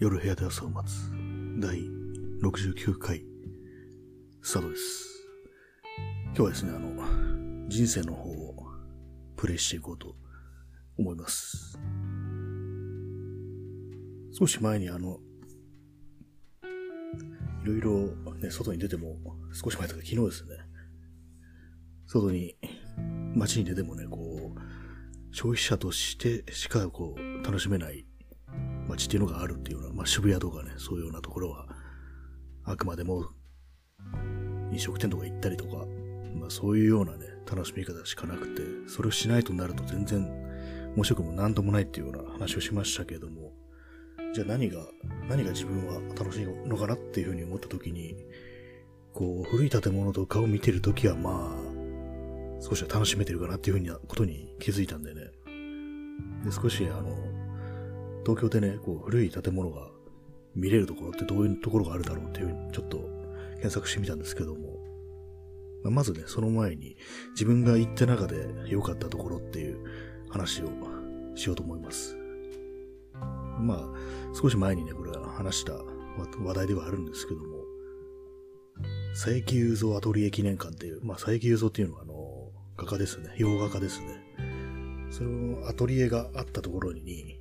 夜部屋で朝を待つ第69回スタートです。今日はですね、あの、人生の方をプレイしていこうと思います。少し前にあの、いろいろね、外に出ても、少し前とか昨日ですね、外に、街に出てもね、こう、消費者としてしかこう、楽しめない街っていうのがあるっていうような、まあ渋谷とかね、そういうようなところは、あくまでも飲食店とか行ったりとか、まあそういうようなね、楽しみ方しかなくて、それをしないとなると全然面白くもなんともないっていうような話をしましたけれども、じゃあ何が、何が自分は楽しいのかなっていうふうに思った時に、こう、古い建物とかを見てるときはまあ、少しは楽しめてるかなっていうふうなことに気づいたんでね。で、少しあの、東京でね、こう、古い建物が見れるところってどういうところがあるだろうっていうふうにちょっと検索してみたんですけども、まあまずね、その前に自分が行った中で良かったところっていう話をしようと思います。まあ、少し前にね、これは話した話題ではあるんですけども、佐伯雄三アトリエ記念館っていう、まあ佐伯雄三っていうのはあの、画家ですね、洋画家ですね。そのアトリエがあったところに、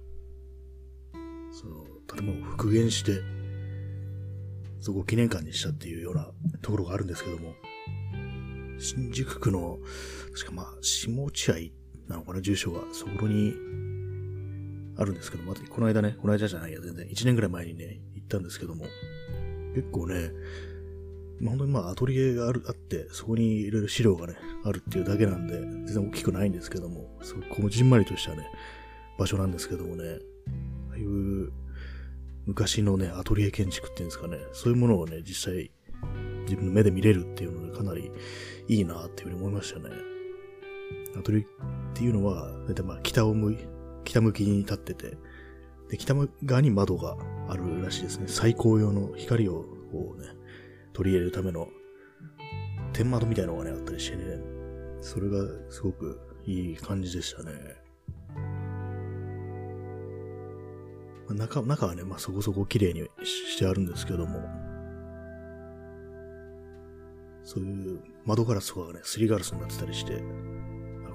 建物を復元して、そこを記念館にしたっていうようなところがあるんですけども、新宿区の、確かまあ、下落合なのかな、住所が、そこに、あるんですけども、この間ね、この間じゃないや、全然、1年ぐらい前にね、行ったんですけども、結構ね、まあ、本当にまあ、アトリエがある、あって、そこにいろいろ資料がね、あるっていうだけなんで、全然大きくないんですけども、すごくこじんまりとしたね、場所なんですけどもね、ああいう、昔のね、アトリエ建築っていうんですかね、そういうものをね、実際、自分の目で見れるっていうので、かなりいいなっていうふうに思いましたね。アトリエっていうのは、だいたいまあ、北を向い、北向きに立ってて、で、北側に窓があるらしいですね。最高用の光を、こうね、取り入れるための天窓みたいなのがね、あったりしてね、それがすごくいい感じでしたね。中、中はね、まあそこそこ綺麗にしてあるんですけども、そういう窓ガラスとかがね、すりガラスになってたりして、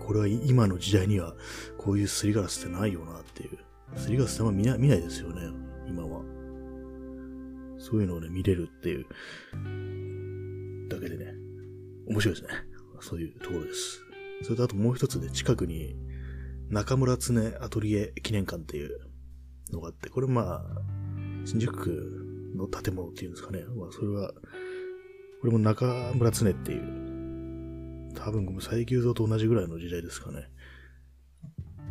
これは今の時代にはこういうすりガラスってないよなっていう。すりガラスってあんま見ない見ないですよね、今は。そういうのをね、見れるっていうだけでね、面白いですね。そういうところです。それとあともう一つで、近くに中村常アトリエ記念館っていうのがあって、これまあ、新宿区の建物っていうんですかね。まあ、それは、これも中村常っていう、多分佐伯雄三と同じぐらいの時代ですかね。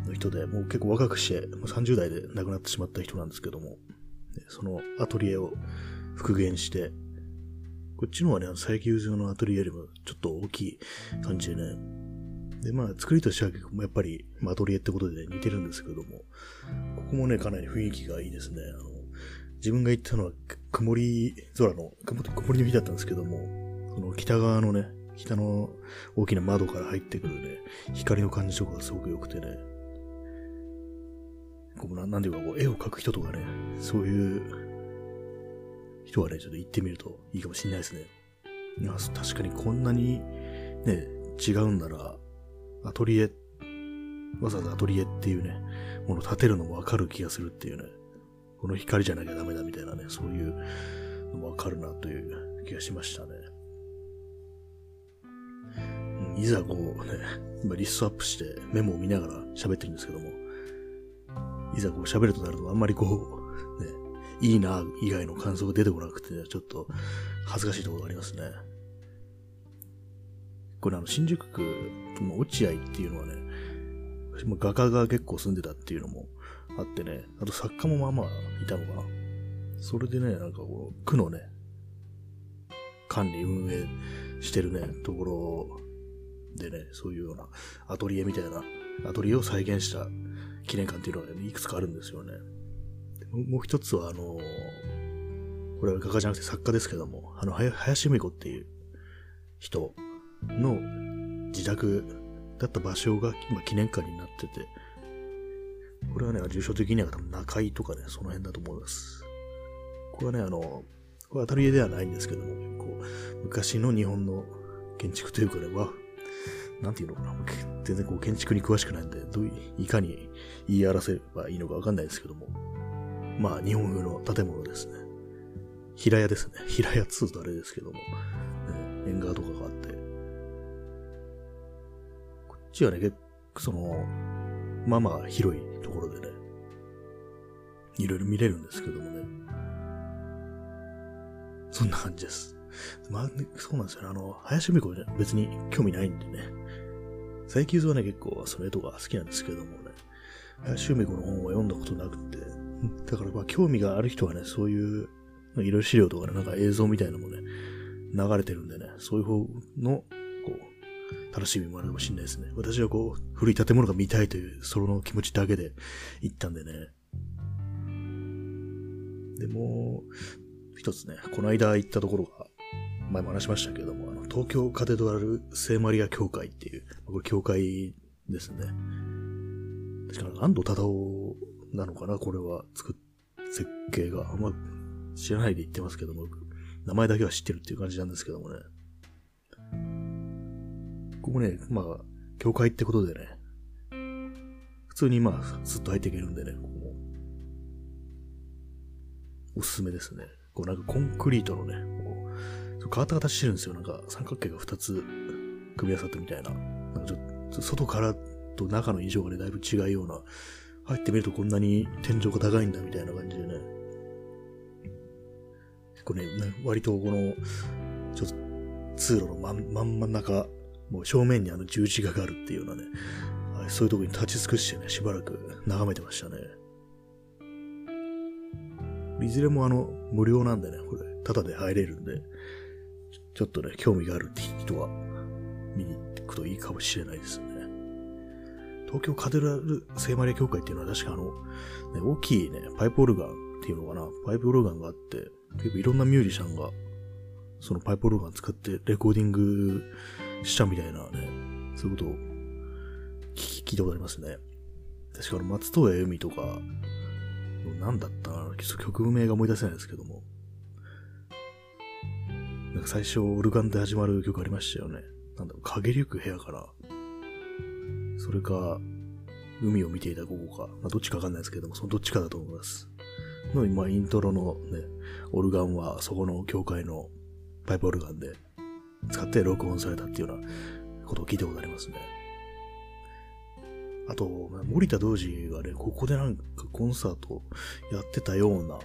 の人で、もう結構若くして、もう30代で亡くなってしまった人なんですけども、そのアトリエを復元して、こっちの方はね、佐伯雄三のアトリエよりもちょっと大きい感じでね。で、まあ、作りとしては結構やっぱり、まあ、アトリエってことで、ね、似てるんですけども、ここもね、かなり雰囲気がいいですね。あの、自分が行ったのは、曇り空の、曇りの日だったんですけども、その北側のね、北の大きな窓から入ってくるね、光の感じとかがすごく良くてね、こうななんていうか、こう、絵を描く人とかね、そういう人はね、ちょっと行ってみるといいかもしれないですね。いや、確かにこんなにね、違うんなら、アトリエ、わざわざアトリエっていうね、ものを建てるのもわかる気がするっていうね、この光じゃなきゃダメだみたいなね、そういうのもわかるなという気がしましたね。うんいざこうね、今リストアップしてメモを見ながら喋ってるんですけども、いざこう喋るとなるとあんまりこう、ね、いいな以外の感想が出てこなくて、ちょっと恥ずかしいところがありますね。これあの、新宿区の落合っていうのはね、私も画家が結構住んでたっていうのもあってね、あと作家もまあまあいたのかな。それでね、なんかこう、区のね、管理運営してるね、ところでね、そういうようなアトリエみたいな、アトリエを再現した記念館っていうのがね、いくつかあるんですよね。もう一つは、あのこれは画家じゃなくて作家ですけども、あの、林美子っていう人の自宅だった場所が今記念館になってて、これはね、住所的には多分中井とかね、その辺だと思います。ここはね、あの、これアトリエではないんですけども、結構、昔の日本の建築というかね、は、なんていうのかな、全然こう建築に詳しくないんで、どういかに言い表せばいいのかわかんないですけども、まあ、日本風の建物ですね。平屋ですね。平屋2とあれですけども、ね、縁側とかがあって、ちはね、結構その、まあまあ広いところでね、いろいろ見れるんですけどもね。そんな感じです。まあ、ね、そうなんですよね。あの、林美子はね、別に興味ないんでね。最近はね、結構その絵とか好きなんですけどもね。林美子の本は読んだことなくて。だからまあ興味がある人はね、そういう、いろいろ資料とかね、なんか映像みたいなのもね、流れてるんでね、そういう方の、楽しみもあるかもしれないですね。私はこう、古い建物が見たいという、その気持ちだけで行ったんでね。でも、一つね、この間行ったところが、前も話しましたけども、あの東京カテドラル聖マリア教会っていう、これ教会ですね。確か安藤忠夫なのかなこれは、作、設計が。あんま知らないで言ってますけども、名前だけは知ってるっていう感じなんですけどもね。ここね、まあ、教会ってことでね、普通にまあ、ずっと入っていけるんでね、ここも。おすすめですね。こうなんかコンクリートのね、こう変わった形してるんですよ。なんか三角形が2つ組み合わさってみたいな。なんかちょっと外からと中の印象がね、だいぶ違うような。入ってみるとこんなに天井が高いんだみたいな感じでね。結構ね、割とこの、ちょっと通路の真ん真ん中、もう正面にあの十字架があるっていうようなね、そういうとこに立ち尽くしてね、しばらく眺めてましたね。いずれもあの、無料なんでね、これ、タダで入れるんで、ちょっとね、興味があるって人は、見に行くといいかもしれないですよね。東京カテラル聖マリア教会っていうのは確かあの、ね、大きいね、パイプオルガンっていうのかな、パイプオルガンがあって、結構いろんなミュージシャンが、そのパイプオルガン使ってレコーディングしたみたいなね、そういうことを聞いたことありますね。確かあの、松任谷由実とか、何だったな曲名が思い出せないですけども。なんか最初、オルガンで始まる曲ありましたよね。なんだろう、陰りゆく部屋から。それか、海を見ていた午後か。まあ、どっちかわかんないですけども、そのどっちかだと思います。の、今、イントロのね、オルガンは、そこの教会のパイプオルガンで使って録音されたっていうようなことを聞いたことありますね。あと、森田道二がね、ここでなんかコンサートやってたような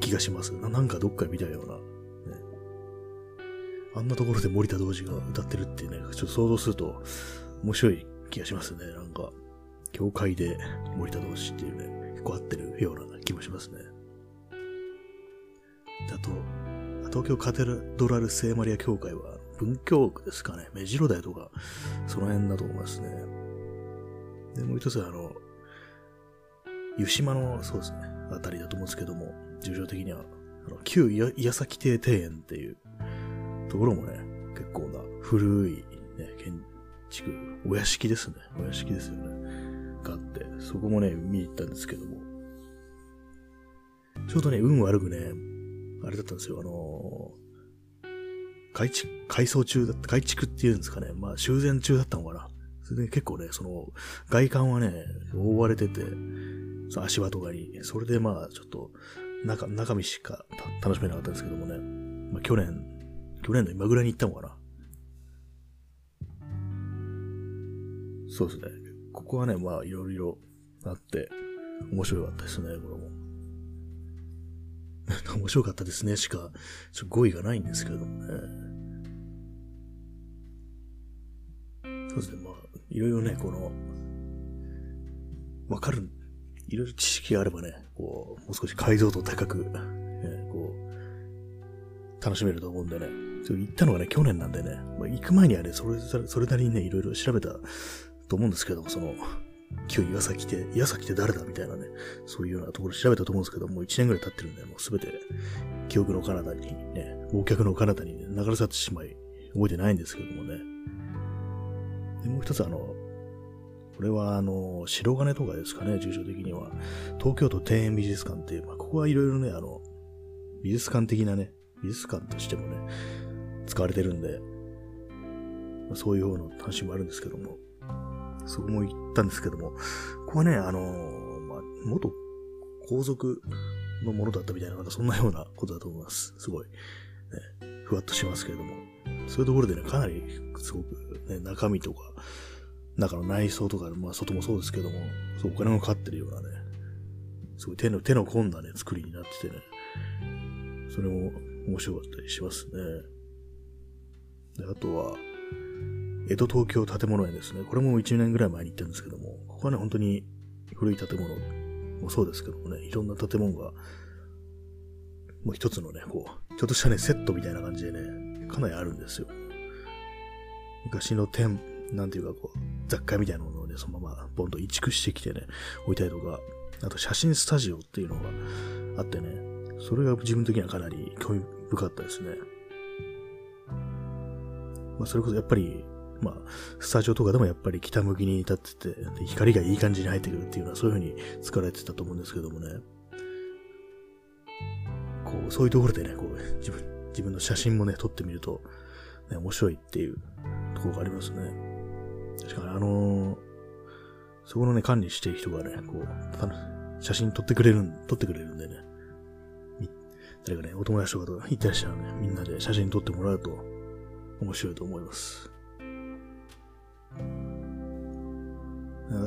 気がします。ななんかどっか見たような、ね。あんなところで森田道二が歌ってるってね、ちょっと想像すると面白い気がしますね。なんか、教会で森田道二っていうね、結構合ってるような気もしますね。あと、東京カテドラル聖マリア教会は文京区ですかね。目白台とか、その辺だと思いますね。で、もう一つはあの、湯島の、そうですね、あたりだと思うんですけども、重症的には、あの旧矢崎邸庭園っていうところもね、結構な古い、ね、建築、お屋敷ですね。お屋敷ですよね。があって、そこもね、見に行ったんですけども、ちょうどね、運悪くね、あれだったんですよ、あのー改築、改装中だった、改築っていうんですかね。まあ、修繕中だったのかな。それで結構ね、その、外観はね、覆われてて、その足場とかに、それでまあ、ちょっと、中、中身しか楽しめなかったんですけどもね。まあ、去年、去年の今ぐらいに行ったのかな。そうですね。ここはね、まあ、いろいろあって、面白かったですね、これも。面白かったですねしか、ちょっ語彙がないんですけれどもね。そうですね、まあ、いろいろね、この、わかる、いろいろ知識があればね、こう、もう少し解像度高く、ね、こう、楽しめると思うんでね。行ったのがね、去年なんでね、まあ、行く前にはね、それ、それなりにね、いろいろ調べたと思うんですけども、その、今日岩崎って、岩崎って誰だみたいなね、そういうようなところ調べたと思うんですけど、もう1年ぐらい経ってるんで、もうすべて記憶の彼方にね、忘却の彼方に、ね、流れ去ってしまい、覚えてないんですけどもね。で、もう一つあの、これは、あの、白金とかですかね、住所的には。東京都庭園美術館っていう、まあ、ここはいろいろね、あの、美術館的なね、美術館としてもね、使われてるんで、まあ、そういう方の話もあるんですけども、そこも言ったんですけども、ここはね、あの、まあ、元皇族のものだったみたいな、なんかそんなようなことだと思います。すごい、ね、ふわっとしますけれども。そういうところでね、かなり、すごく、ね、中身とか、中の内装とか、まあ外もそうですけども、そうお金がかかってるようなね、すごい手の、手の込んだね、作りになっててね、それも面白かったりしますね。で、あとは、江戸東京建物園ですね。これも1年ぐらい前に行ったんですけども、ここはね、本当に古い建物もそうですけどもね、いろんな建物が、もう一つのね、こう、ちょっとしたね、セットみたいな感じでね、かなりあるんですよ。昔の店、なんていうかこう、雑貨みたいなものをね、そのままボンと移築してきてね、置いたりとか、あと写真スタジオっていうのがあってね、それが自分的にはかなり興味深かったですね。まあ、それこそやっぱり、まあ、スタジオとかでもやっぱり北向きに立ってて、光がいい感じに入ってくるっていうのはそういう風に作られてたと思うんですけどもね。こう、そういうところでね、こう、自分、自分の写真もね、撮ってみると、ね、面白いっていうところがありますね。確かにあのー、そこのね、管理してる人がね、こう、写真撮ってくれる、撮ってくれるんでね、誰かね、お友達とかと行ったりしたらね、みんなで写真撮ってもらうと面白いと思います。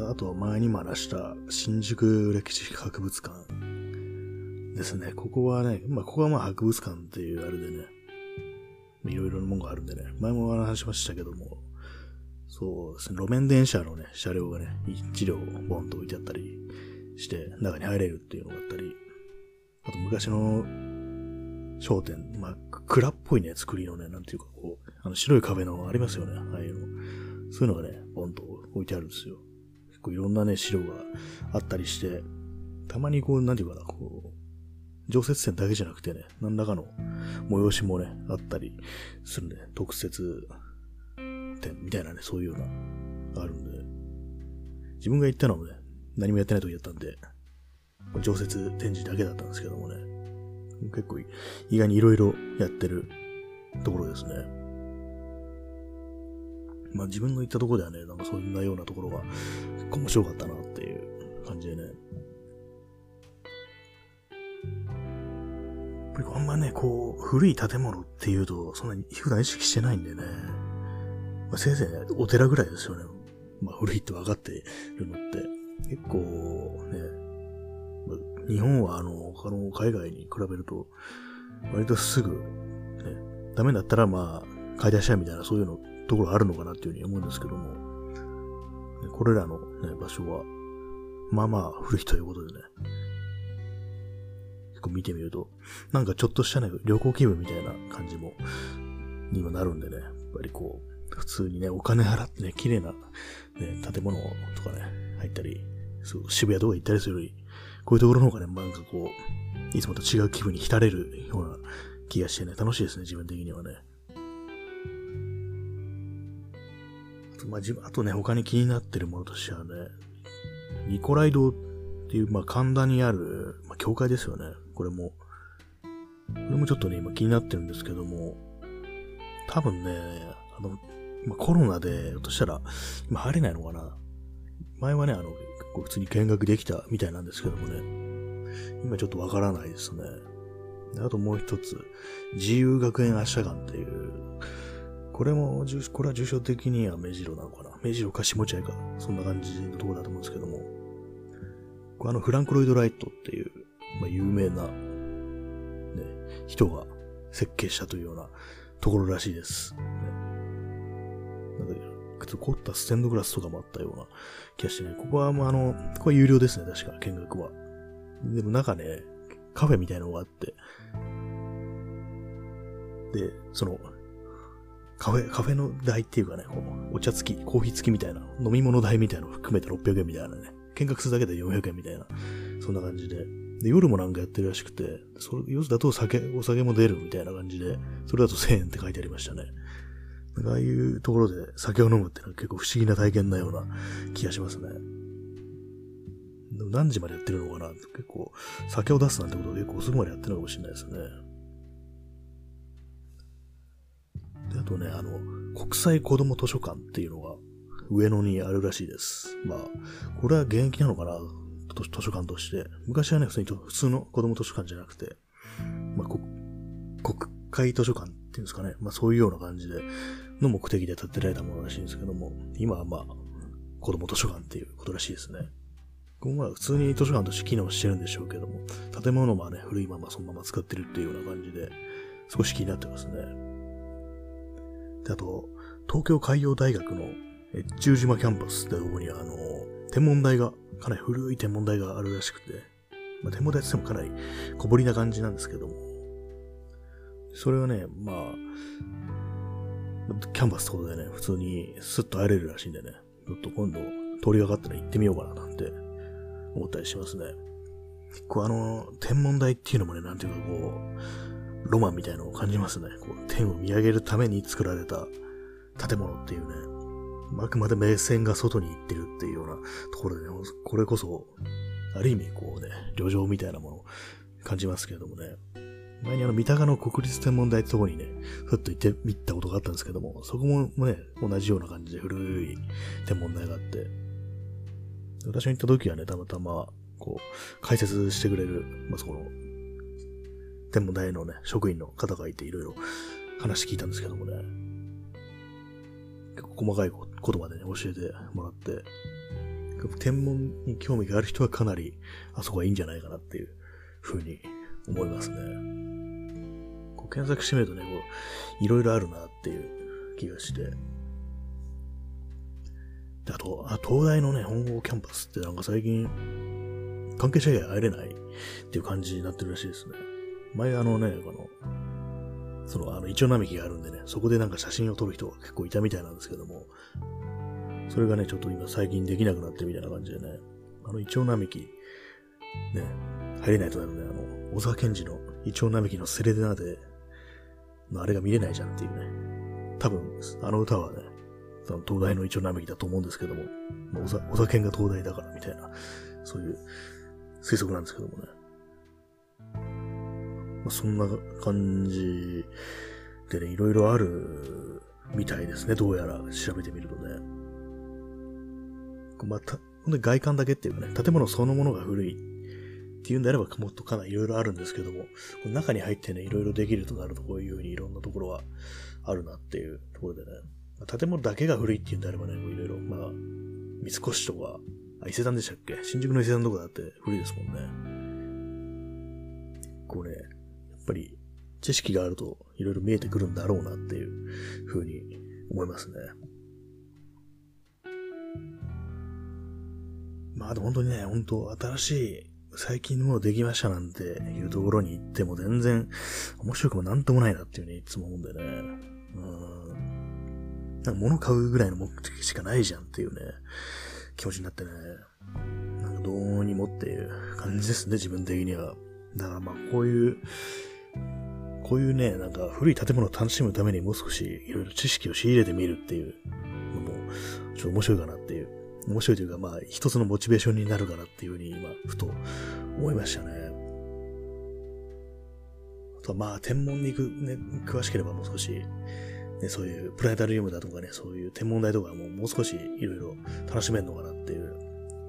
あと前にも話した新宿歴史博物館ですね。ここはね、まあ、ここはまあ博物館っていうあれでね、いろいろなものがあるんでね、前も話しましたけども、そうですね、路面電車のね、車両がね、一両ボンと置いてあったりして、中に入れるっていうのがあったり、あと昔の商店、まあ、蔵っぽいね、作りのね、なんていうかこう、あの白い壁のありますよね、ああいうの。そういうのがね、ボンと置いてあるんですよ。結構いろんなね、白があったりして、たまにこう、なんていうかな、こう、常設店だけじゃなくてね、何らかの催しもね、あったりするんで、特設店みたいなね、そういうような、あるんで、自分が行ったのもね、何もやってない時だったんで、常設展示だけだったんですけどもね、結構意外に色々やってるところですね。まあ自分の行ったところではね、なんかそんなようなところが結構面白かったなっていう感じでね。あんまね、こう、古い建物っていうと、そんなに普段意識してないんでね。まあ、せいぜいお寺ぐらいですよね。まあ、古いって分かってるのって。結構、ね、まあ、日本はあの、他の海外に比べると、割とすぐ、ね、ダメだったらまあ、買い出しちゃうみたいなそういうの、ところあるのかなっていうふうに思うんですけども、これらのね、場所は、まあまあ古いということでね、結構見てみると、なんかちょっとしたね、旅行気分みたいな感じも、にもなるんでね、やっぱりこう、普通にね、お金払ってね、綺麗な、ね、建物とかね、入ったり、そう渋谷とか行ったりするより、こういうところの方がね、なんかこう、いつもと違う気分に浸れるような気がしてね、楽しいですね、自分的にはね。まあ、自分、あとね、他に気になってるものとしてはね、ニコライ堂っていう、まあ、神田にある、まあ、教会ですよね。これも。これもちょっとね、今気になってるんですけども、多分ね、あの、まあ、コロナで、ひとしたら、今入れないのかな前はね、あの、普通に見学できたみたいなんですけどもね、今ちょっとわからないですね。あともう一つ、自由学園足社館っていう、これも、これは重症的には目白なのかな？目白か下茶屋か、そんな感じのところだと思うんですけども、あの、フランク・ロイド・ライトっていう、まあ、有名な、ね、人が設計したというようなところらしいです。ね。なんか、凝ったステンドグラスとかもあったような気がしてね、ここはもうあの、ここは有料ですね、確か、見学は。でも中ね、カフェみたいなのがあって、で、その、カフェ、カフェの代っていうかね、こうお茶付き、コーヒー付きみたいな、飲み物代みたいなの含めて600円みたいなね、見学するだけで400円みたいな、そんな感じで。で、夜もなんかやってるらしくて、それ、夜だと酒、お酒も出るみたいな感じで、それだと1000円って書いてありましたね。ああいうところで酒を飲むってのは結構不思議な体験なような気がしますね。何時までやってるのかな結構、酒を出すなんてことは結構遅くまでやってるのかもしれないですね。あとね、あの、国際子供図書館っていうのが上野にあるらしいです。まあ、これは現役なのかな？図書館として。昔はね、普通に普通の子供図書館じゃなくて、まあ、国会図書館っていうんですかね。まあ、そういうような感じで、の目的で建てられたものらしいんですけども、今はまあ、子供図書館っていうことらしいですね。ここは普通に図書館として機能してるんでしょうけども、建物もね、古いままそのまま使ってるっていうような感じで、少し気になってますね。で、あと、東京海洋大学の越中島キャンパスってとこにあの、天文台が、かなり古い天文台があるらしくて、まあ、天文台って言ってもかなり小ぶりな感じなんですけども、それはね、まあ、キャンバスってことでね、普通にスッと入れるらしいんでね、ちょっと今度通りがかったら行ってみようかななんて思ったりしますね。結構あの、天文台っていうのもね、なんていうかこう、ロマンみたいなのを感じますね。こう天を見上げるために作られた建物っていうね、あくまで目線が外に行ってるっていうようなところでね、これこそ、ある意味こうね、旅情みたいなものを感じますけれどもね。前にあの、三鷹の国立天文台ってとこにね、ふっと行ってみたことがあったんですけども、そこもね、同じような感じで古い天文台があって、私が行った時はね、たまたま、こう、解説してくれる、まあ、その、天文台のね、職員の方がいていろいろ話聞いたんですけどもね、結構細かいことまでね、教えてもらって、天文に興味がある人はかなり、あそこはいいんじゃないかなっていう風に思いますね。こう検索してみるとね、こう、いろいろあるなっていう気がして。であと、あ、東大のね、本郷キャンパスってなんか最近、関係者以外入れないっていう感じになってるらしいですね。前あのね、この、その、あの、イチョウ並木があるんでね、そこでなんか写真を撮る人が結構いたみたいなんですけども、それがね、ちょっと今最近できなくなってみたいな感じでね、あの、イチョウ並木、ね、入れないとなるね、あの、小沢健二のイチョウ並木のセレデナで、のあれが見れないじゃんっていうね。多分、あの歌はね、その東大のイチョウ並木だと思うんですけども、まあ、小沢健が東大だからみたいな、そういう推測なんですけどもね。まあ、そんな感じでね、いろいろあるみたいですね、どうやら調べてみるとね。また、ほんで外観だけっていうかね、建物そのものが古いっていうんであればもっとかなりいろいろあるんですけども、この中に入ってね、いろいろできるとなるとこういうふうにいろんなところはあるなっていうところでね、建物だけが古いっていうんであればね、いろいろ、まあ、三越とか、あ、伊勢丹でしたっけ？新宿の伊勢丹とかだって古いですもんね。こうね、っぱり知識があるといろいろ見えてくるんだろうなっていうふうに思いますね。まあ、でも本当にね、本当新しい最近のもうできましたなんていうところに行っても全然面白くもなんともないなっていうね、いつも思うんでね。うん。なんか物買うぐらいの目的しかないじゃんっていうね、気持ちになってね。なんかどうにもっていう感じですね、自分的には。だからまあこういう、こういうね、なんか古い建物を楽しむためにもう少しいろいろ知識を仕入れてみるっていうのも、ちょっと面白いかなっていう面白いというか、まあ、一つのモチベーションになるかなっていうふうに今、ふと思いましたね。あとはまあ、天文に行く、ね、詳しければもう少し、ね、そういうプラネタリウムだとかね、そういう天文台とかももう少しいろいろ楽しめるのかなっていう、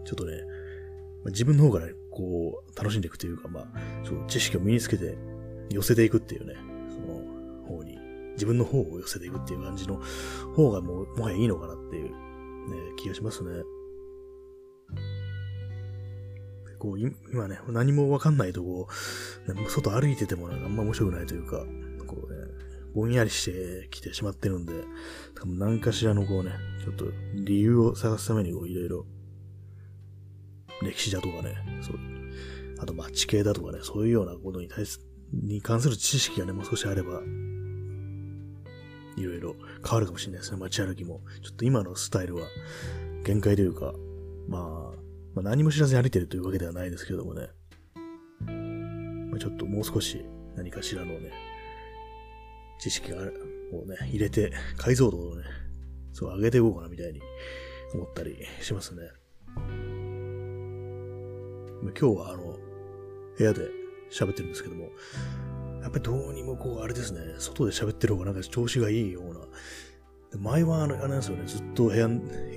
ちょっとね、自分の方からこう、楽しんでいくというか、まあ、ちょっと知識を身につけて寄せていくっていうね、その方に、自分の方を寄せていくっていう感じの方がもう、もはやいいのかなっていうね、気がしますね。こう、今ね、何もわかんないとこう、外歩いててもあんま面白くないというか、こうね、ぼんやりしてきてしまってるんで、多分何かしらのこうね、ちょっと理由を探すためにこういろいろ、歴史だとかね、そう、あとまあ地形だとかね、そういうようなことに対す、に関する知識がね、もう少しあれば、いろいろ変わるかもしれないですね、街歩きも。ちょっと今のスタイルは限界というか、まあ、まあ、何も知らずに歩いてるというわけではないですけどもね。まあ、ちょっともう少し何かしらのね、知識があるをね、入れて、解像度をね、そう上げていこうかなみたいに思ったりしますね。今日はあの、部屋で喋ってるんですけども、やっぱりどうにもこう、あれですね、外で喋ってる方がなんか調子がいいような。前はあ、れなんですよね、ずっと部屋、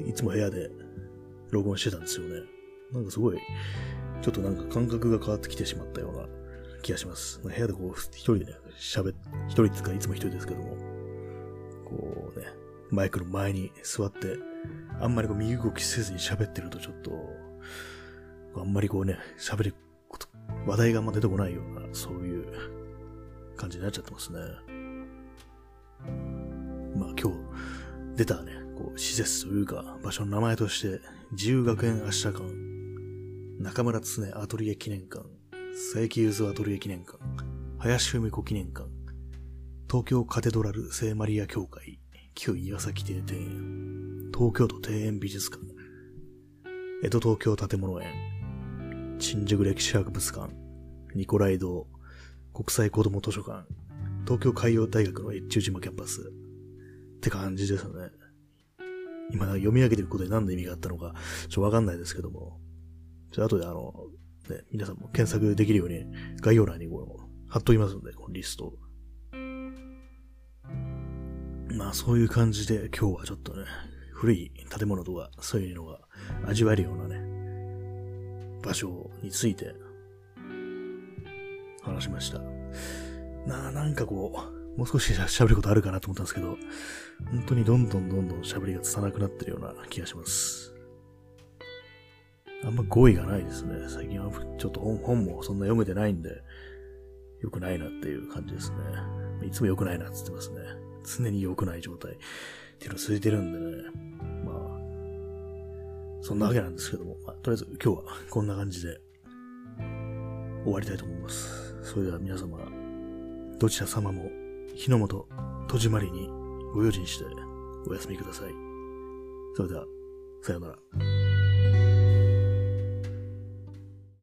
いつも部屋で録音してたんですよね。なんかすごい、ちょっとなんか感覚が変わってきてしまったような気がします。部屋でこう、一人でね、喋っ、一人っていうかいつも一人ですけども、こうね、マイクの前に座って、あんまりこう身動きせずに喋ってるとちょっと、あんまりこうね、喋ること、話題があんま出てこないような、そういう感じになっちゃってますね。まあ今日出たね、こう施設というか場所の名前として、自由学園明日館、中村常アトリエ記念館、佐伯ゆずアトリエ記念館、林文子記念館、東京カテドラル聖マリア教会、旧岩崎邸庭園、東京都庭園美術館、江戸東京建物園、新宿歴史博物館、ニコライ堂、国際子ども図書館、東京海洋大学の越中島キャンパス、って感じですね。今読み上げてることで何の意味があったのか、ちょっとわかんないですけども、じゃあ後であの、ね、皆さんも検索できるように概要欄にこう貼っときますんで、このリスト。まあそういう感じで今日はちょっとね、古い建物とかそういうのが味わえるようなね、場所について話しました。なあ、なんかこう、もう少し喋ることあるかなと思ったんですけど、本当にどんどんどんどん喋りが拙くなってるような気がします。あんま語彙がないですね。最近はちょっと本もそんな読めてないんで、良くないなっていう感じですね。いつも良くないなって言ってますね。常に良くない状態っていうの続いてるんでね。そんなわけなんですけども、まあ、とりあえず今日はこんな感じで終わりたいと思います。それでは皆様、どちら様も日の元、戸締まりにご用心してお休みください。それでは、さようなら。